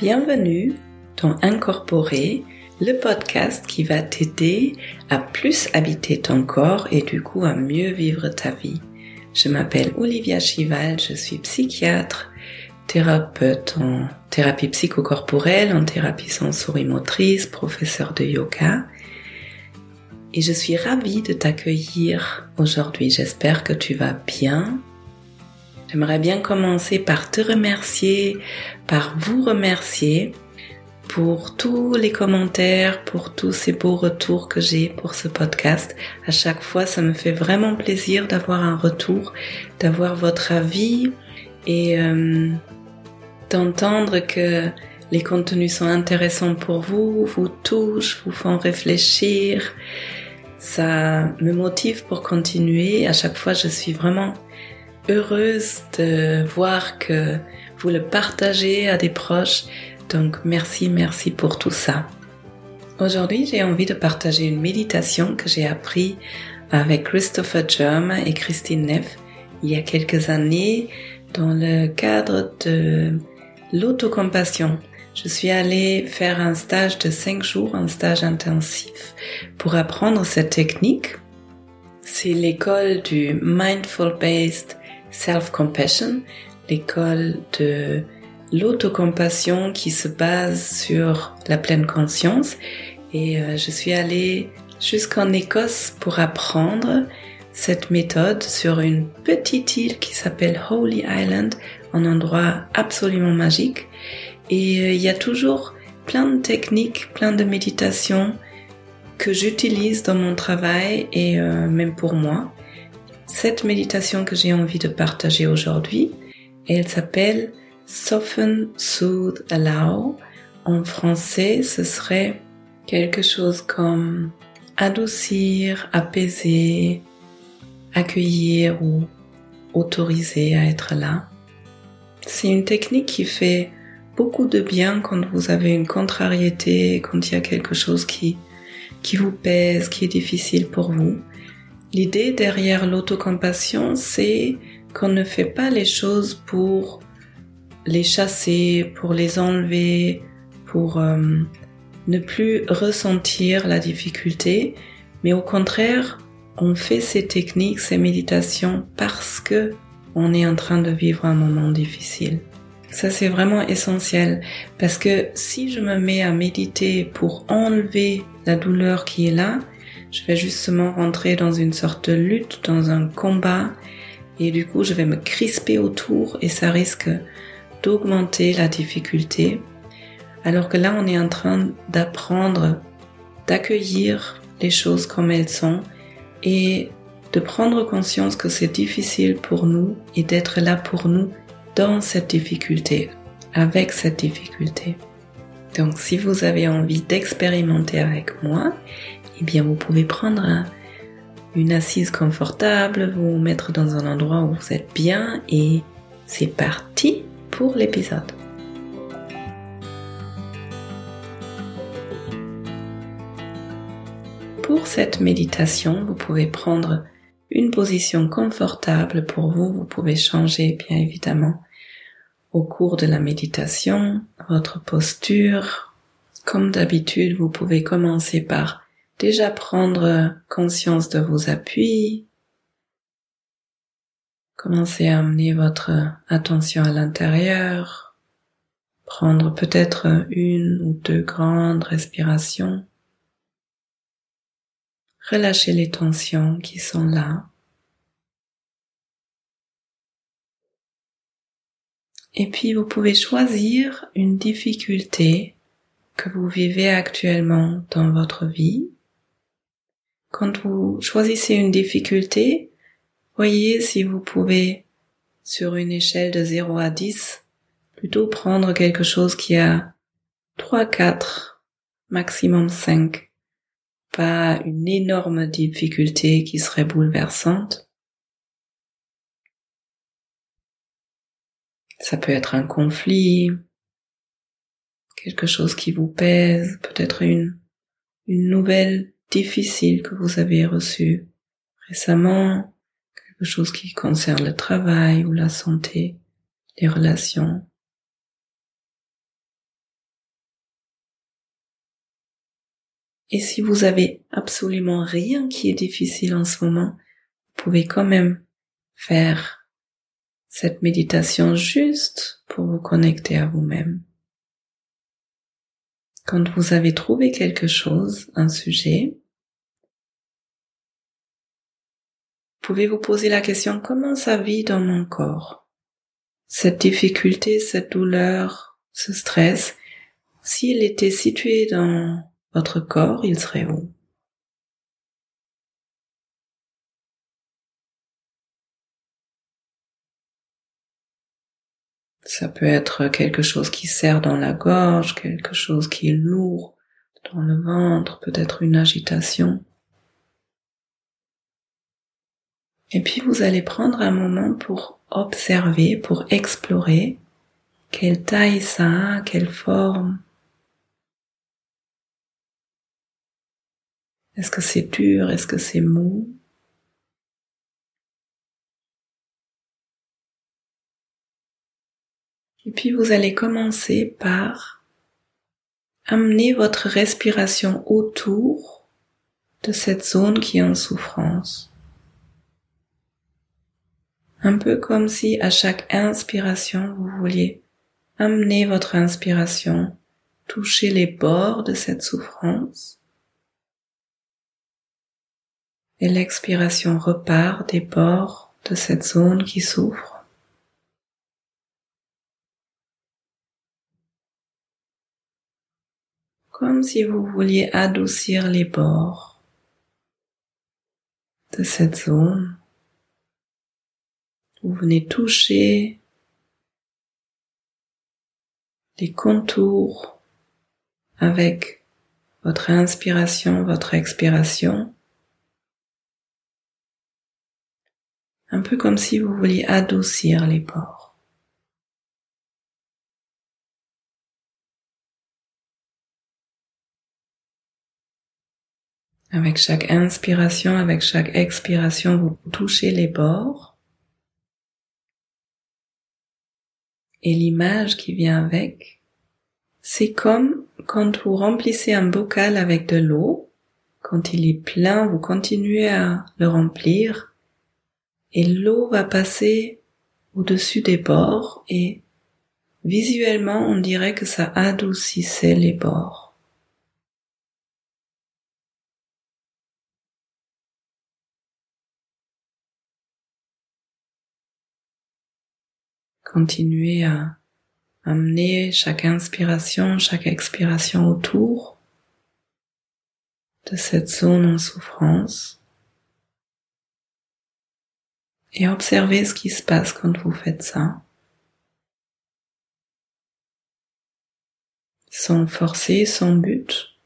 Bienvenue dans Incorporer, le podcast qui va t'aider à plus habiter ton corps et du coup à mieux vivre ta vie. Je m'appelle Olivia Chival, je suis psychiatre, thérapeute en thérapie psychocorporelle, en thérapie sensorimotrice, professeur de yoga. Et je suis ravie de t'accueillir aujourd'hui. J'espère que tu vas bien. J'aimerais bien commencer par te remercier, par vous remercier pour tous les commentaires, pour tous ces beaux retours que j'ai pour ce podcast. À chaque fois, ça me fait vraiment plaisir d'avoir un retour, d'avoir votre avis et euh, d'entendre que les contenus sont intéressants pour vous, vous touchent, vous font réfléchir. Ça me motive pour continuer. À chaque fois, je suis vraiment heureuse de voir que vous le partagez à des proches. Donc merci, merci pour tout ça. Aujourd'hui, j'ai envie de partager une méditation que j'ai appris avec Christopher Germ et Christine Neff il y a quelques années dans le cadre de l'autocompassion. Je suis allée faire un stage de 5 jours, un stage intensif pour apprendre cette technique. C'est l'école du Mindful Based Self-Compassion, l'école de l'autocompassion qui se base sur la pleine conscience. Et euh, je suis allée jusqu'en Écosse pour apprendre cette méthode sur une petite île qui s'appelle Holy Island, un endroit absolument magique. Et euh, il y a toujours plein de techniques, plein de méditations que j'utilise dans mon travail et euh, même pour moi. Cette méditation que j'ai envie de partager aujourd'hui, elle s'appelle Soften, Soothe, Allow. En français, ce serait quelque chose comme adoucir, apaiser, accueillir ou autoriser à être là. C'est une technique qui fait beaucoup de bien quand vous avez une contrariété, quand il y a quelque chose qui, qui vous pèse, qui est difficile pour vous. L'idée derrière l'autocompassion, c'est qu'on ne fait pas les choses pour les chasser, pour les enlever, pour euh, ne plus ressentir la difficulté, mais au contraire, on fait ces techniques, ces méditations parce que on est en train de vivre un moment difficile. Ça, c'est vraiment essentiel parce que si je me mets à méditer pour enlever la douleur qui est là, je vais justement rentrer dans une sorte de lutte, dans un combat, et du coup je vais me crisper autour et ça risque d'augmenter la difficulté. Alors que là on est en train d'apprendre, d'accueillir les choses comme elles sont et de prendre conscience que c'est difficile pour nous et d'être là pour nous dans cette difficulté, avec cette difficulté. Donc si vous avez envie d'expérimenter avec moi, eh bien vous pouvez prendre une assise confortable, vous mettre dans un endroit où vous êtes bien et c'est parti pour l'épisode. Pour cette méditation, vous pouvez prendre une position confortable pour vous. Vous pouvez changer, bien évidemment, au cours de la méditation, votre posture. Comme d'habitude, vous pouvez commencer par déjà prendre conscience de vos appuis. Commencez à amener votre attention à l'intérieur. Prendre peut-être une ou deux grandes respirations. Relâchez les tensions qui sont là. Et puis vous pouvez choisir une difficulté que vous vivez actuellement dans votre vie quand vous choisissez une difficulté, voyez si vous pouvez, sur une échelle de 0 à 10, plutôt prendre quelque chose qui a 3, 4, maximum 5. Pas une énorme difficulté qui serait bouleversante. Ça peut être un conflit, quelque chose qui vous pèse, peut-être une, une nouvelle difficile que vous avez reçu récemment, quelque chose qui concerne le travail ou la santé, les relations. Et si vous avez absolument rien qui est difficile en ce moment, vous pouvez quand même faire cette méditation juste pour vous connecter à vous-même. Quand vous avez trouvé quelque chose, un sujet, pouvez vous poser la question comment ça vit dans mon corps? Cette difficulté, cette douleur, ce stress, s'il était situé dans votre corps, il serait où? Ça peut être quelque chose qui serre dans la gorge, quelque chose qui est lourd dans le ventre, peut-être une agitation. Et puis vous allez prendre un moment pour observer, pour explorer quelle taille ça a, quelle forme. Est-ce que c'est dur, est-ce que c'est mou? Et puis vous allez commencer par amener votre respiration autour de cette zone qui est en souffrance. Un peu comme si à chaque inspiration vous vouliez amener votre inspiration, toucher les bords de cette souffrance. Et l'expiration repart des bords de cette zone qui souffre. Comme si vous vouliez adoucir les bords de cette zone. Vous venez toucher les contours avec votre inspiration, votre expiration. Un peu comme si vous vouliez adoucir les bords. Avec chaque inspiration, avec chaque expiration, vous touchez les bords. Et l'image qui vient avec, c'est comme quand vous remplissez un bocal avec de l'eau. Quand il est plein, vous continuez à le remplir et l'eau va passer au-dessus des bords et visuellement on dirait que ça adoucissait les bords. Continuez à amener chaque inspiration, chaque expiration autour de cette zone en souffrance et observez ce qui se passe quand vous faites ça. Sans forcer, sans but.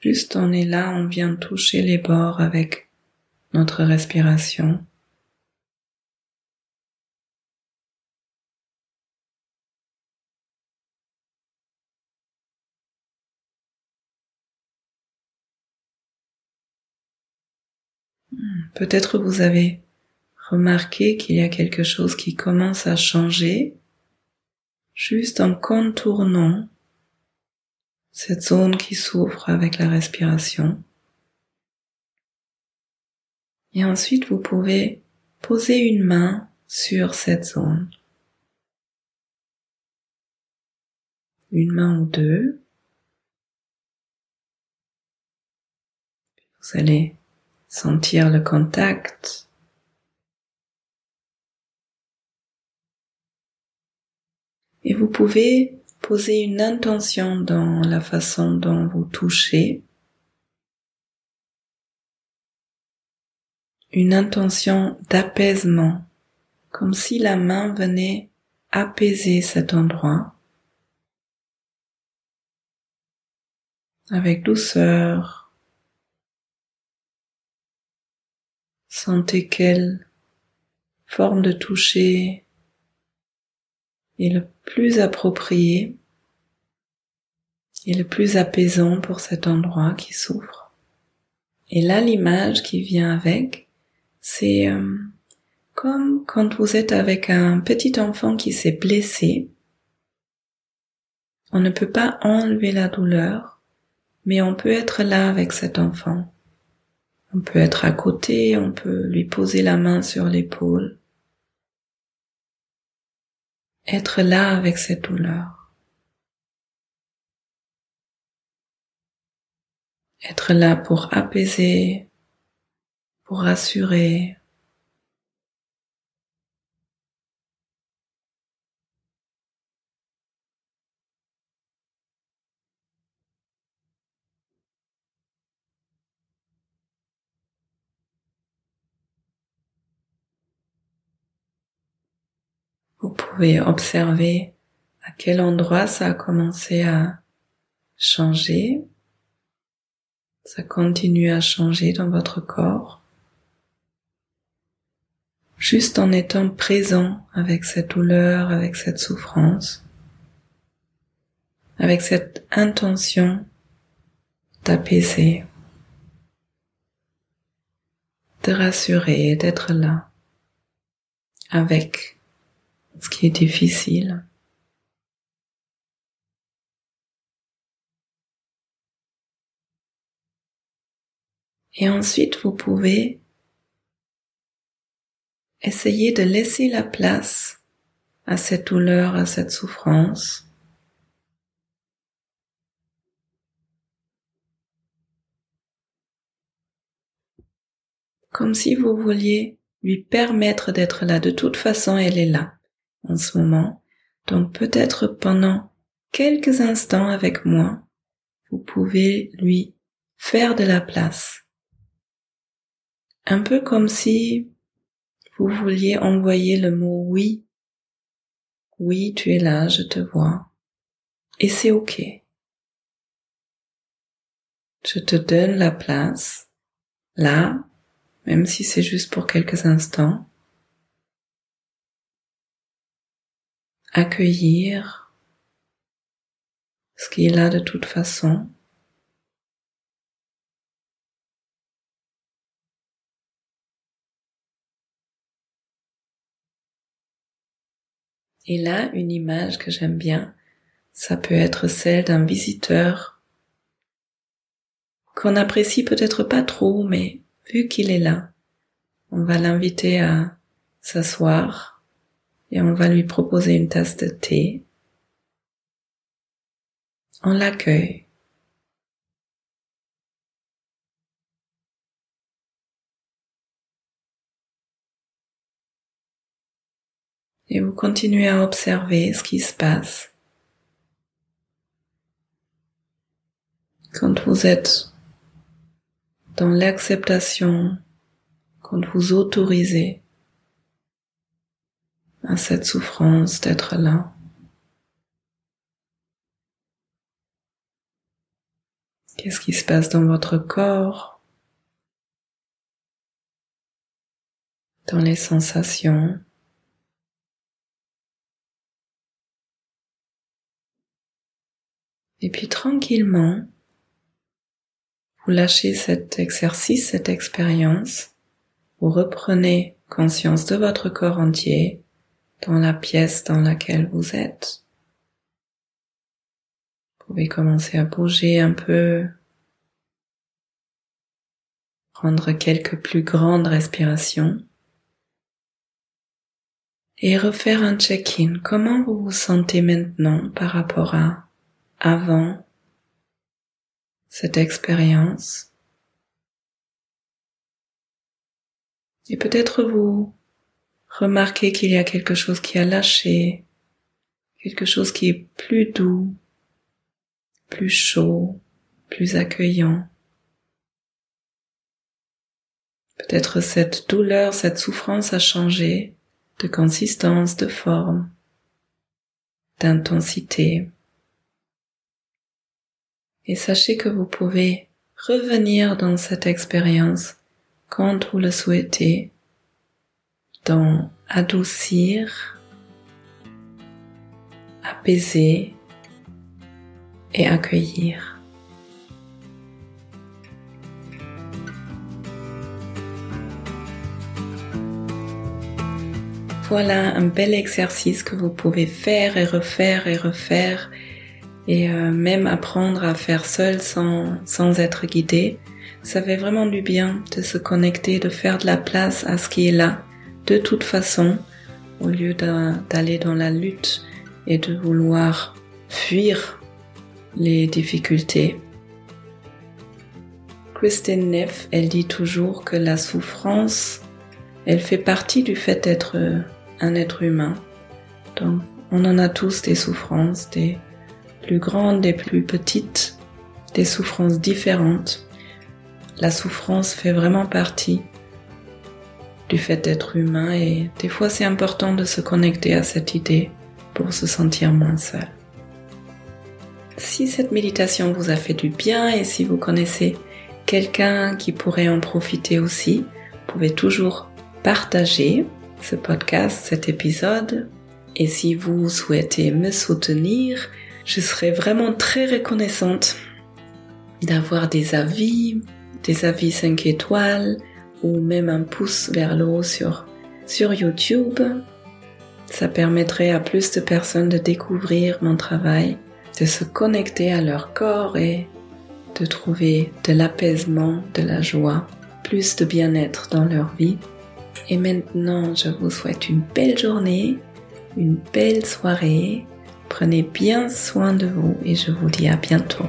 Juste on est là, on vient toucher les bords avec notre respiration. Peut-être vous avez remarqué qu'il y a quelque chose qui commence à changer juste en contournant cette zone qui s'ouvre avec la respiration. Et ensuite, vous pouvez poser une main sur cette zone. Une main ou deux. Vous allez sentir le contact. Et vous pouvez Posez une intention dans la façon dont vous touchez. Une intention d'apaisement, comme si la main venait apaiser cet endroit avec douceur. Sentez quelle forme de toucher est le plus approprié et le plus apaisant pour cet endroit qui souffre. Et là, l'image qui vient avec, c'est euh, comme quand vous êtes avec un petit enfant qui s'est blessé. On ne peut pas enlever la douleur, mais on peut être là avec cet enfant. On peut être à côté, on peut lui poser la main sur l'épaule. Être là avec cette douleur. Être là pour apaiser, pour rassurer, pouvez observer à quel endroit ça a commencé à changer. Ça continue à changer dans votre corps. Juste en étant présent avec cette douleur, avec cette souffrance, avec cette intention d'apaiser, de rassurer, d'être là, avec ce qui est difficile. Et ensuite, vous pouvez essayer de laisser la place à cette douleur, à cette souffrance. Comme si vous vouliez lui permettre d'être là. De toute façon, elle est là en ce moment. Donc peut-être pendant quelques instants avec moi, vous pouvez lui faire de la place. Un peu comme si vous vouliez envoyer le mot oui. Oui, tu es là, je te vois. Et c'est ok. Je te donne la place, là, même si c'est juste pour quelques instants. Accueillir ce qui est là de toute façon. Et là, une image que j'aime bien, ça peut être celle d'un visiteur qu'on apprécie peut-être pas trop, mais vu qu'il est là, on va l'inviter à s'asseoir et on va lui proposer une tasse de thé. On l'accueille. Et vous continuez à observer ce qui se passe. Quand vous êtes dans l'acceptation, quand vous autorisez à cette souffrance d'être là. Qu'est-ce qui se passe dans votre corps, dans les sensations? Et puis tranquillement, vous lâchez cet exercice, cette expérience, vous reprenez conscience de votre corps entier, dans la pièce dans laquelle vous êtes. Vous pouvez commencer à bouger un peu, prendre quelques plus grandes respirations et refaire un check-in. Comment vous vous sentez maintenant par rapport à avant cette expérience? Et peut-être vous Remarquez qu'il y a quelque chose qui a lâché, quelque chose qui est plus doux, plus chaud, plus accueillant. Peut-être cette douleur, cette souffrance a changé de consistance, de forme, d'intensité. Et sachez que vous pouvez revenir dans cette expérience quand vous le souhaitez dans adoucir, apaiser et accueillir. Voilà un bel exercice que vous pouvez faire et refaire et refaire et euh, même apprendre à faire seul sans, sans être guidé. Ça fait vraiment du bien de se connecter, de faire de la place à ce qui est là, de toute façon, au lieu d'aller dans la lutte et de vouloir fuir les difficultés. Christine Neff, elle dit toujours que la souffrance, elle fait partie du fait d'être un être humain. Donc, on en a tous des souffrances, des plus grandes, des plus petites, des souffrances différentes. La souffrance fait vraiment partie du fait d'être humain et des fois c'est important de se connecter à cette idée pour se sentir moins seul. Si cette méditation vous a fait du bien et si vous connaissez quelqu'un qui pourrait en profiter aussi, vous pouvez toujours partager ce podcast, cet épisode. Et si vous souhaitez me soutenir, je serais vraiment très reconnaissante d'avoir des avis, des avis 5 étoiles ou même un pouce vers le haut sur, sur YouTube. Ça permettrait à plus de personnes de découvrir mon travail, de se connecter à leur corps et de trouver de l'apaisement, de la joie, plus de bien-être dans leur vie. Et maintenant, je vous souhaite une belle journée, une belle soirée. Prenez bien soin de vous et je vous dis à bientôt.